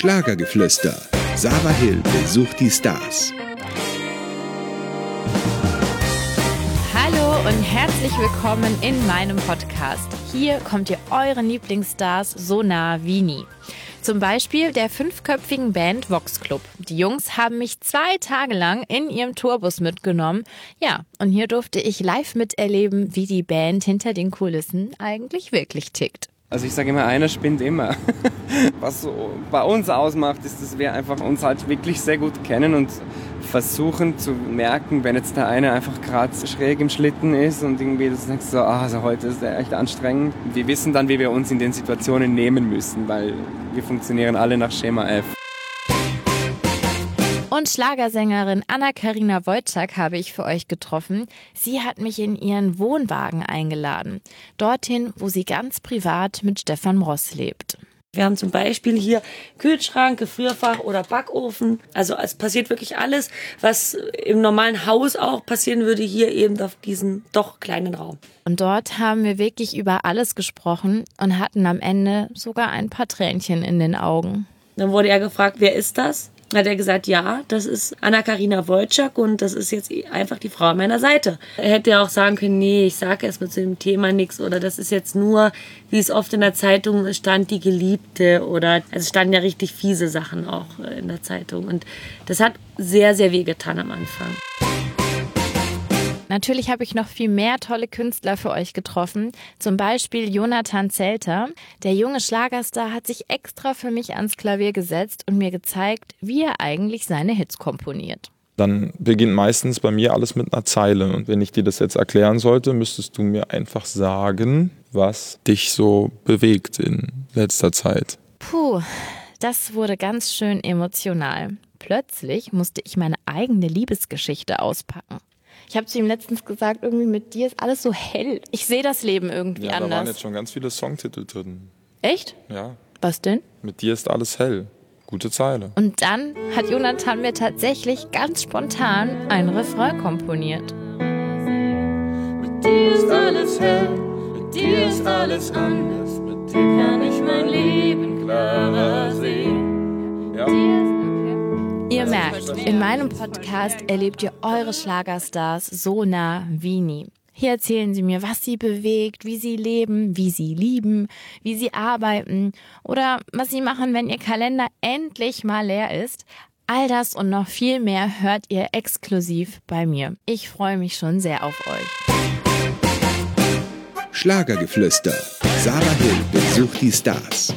Schlagergeflüster. Sarah Hill besucht die Stars. Hallo und herzlich willkommen in meinem Podcast. Hier kommt ihr euren Lieblingsstars so nah wie nie. Zum Beispiel der fünfköpfigen Band Vox Club. Die Jungs haben mich zwei Tage lang in ihrem Tourbus mitgenommen. Ja, und hier durfte ich live miterleben, wie die Band hinter den Kulissen eigentlich wirklich tickt. Also ich sage immer, einer spinnt immer. Was so bei uns ausmacht, ist, dass wir einfach uns halt wirklich sehr gut kennen und versuchen zu merken, wenn jetzt der eine einfach gerade schräg im Schlitten ist und irgendwie das denkst so, ah, also heute ist der echt anstrengend. Wir wissen dann, wie wir uns in den Situationen nehmen müssen, weil wir funktionieren alle nach Schema F. Und Schlagersängerin Anna-Karina Wojcik habe ich für euch getroffen. Sie hat mich in ihren Wohnwagen eingeladen. Dorthin, wo sie ganz privat mit Stefan Ross lebt. Wir haben zum Beispiel hier Kühlschrank, Gefrierfach oder Backofen. Also es passiert wirklich alles, was im normalen Haus auch passieren würde, hier eben auf diesem doch kleinen Raum. Und dort haben wir wirklich über alles gesprochen und hatten am Ende sogar ein paar Tränchen in den Augen. Dann wurde er gefragt, wer ist das? Hat er gesagt, ja, das ist Anna-Karina Wojcik und das ist jetzt einfach die Frau an meiner Seite. Er hätte ja auch sagen können, nee, ich sage erstmal zu dem Thema nichts oder das ist jetzt nur, wie es oft in der Zeitung stand, die Geliebte oder also es standen ja richtig fiese Sachen auch in der Zeitung und das hat sehr, sehr weh getan am Anfang. Natürlich habe ich noch viel mehr tolle Künstler für euch getroffen. Zum Beispiel Jonathan Zelter. Der junge Schlagerstar hat sich extra für mich ans Klavier gesetzt und mir gezeigt, wie er eigentlich seine Hits komponiert. Dann beginnt meistens bei mir alles mit einer Zeile. Und wenn ich dir das jetzt erklären sollte, müsstest du mir einfach sagen, was dich so bewegt in letzter Zeit. Puh, das wurde ganz schön emotional. Plötzlich musste ich meine eigene Liebesgeschichte auspacken. Ich habe zu ihm letztens gesagt, irgendwie mit dir ist alles so hell. Ich sehe das Leben irgendwie ja, anders. Da waren jetzt schon ganz viele Songtitel drin. Echt? Ja. Was denn? Mit dir ist alles hell. Gute Zeile. Und dann hat Jonathan mir tatsächlich ganz spontan ein Refrain komponiert. Mit dir ist alles hell, mit dir ist alles anders, mit dir kann ich mein Leben klarer in meinem Podcast erlebt ihr eure Schlagerstars so nah wie nie. Hier erzählen sie mir, was sie bewegt, wie sie leben, wie sie lieben, wie sie arbeiten oder was sie machen, wenn ihr Kalender endlich mal leer ist. All das und noch viel mehr hört ihr exklusiv bei mir. Ich freue mich schon sehr auf euch. Schlagergeflüster. Sarah Hill besucht die Stars.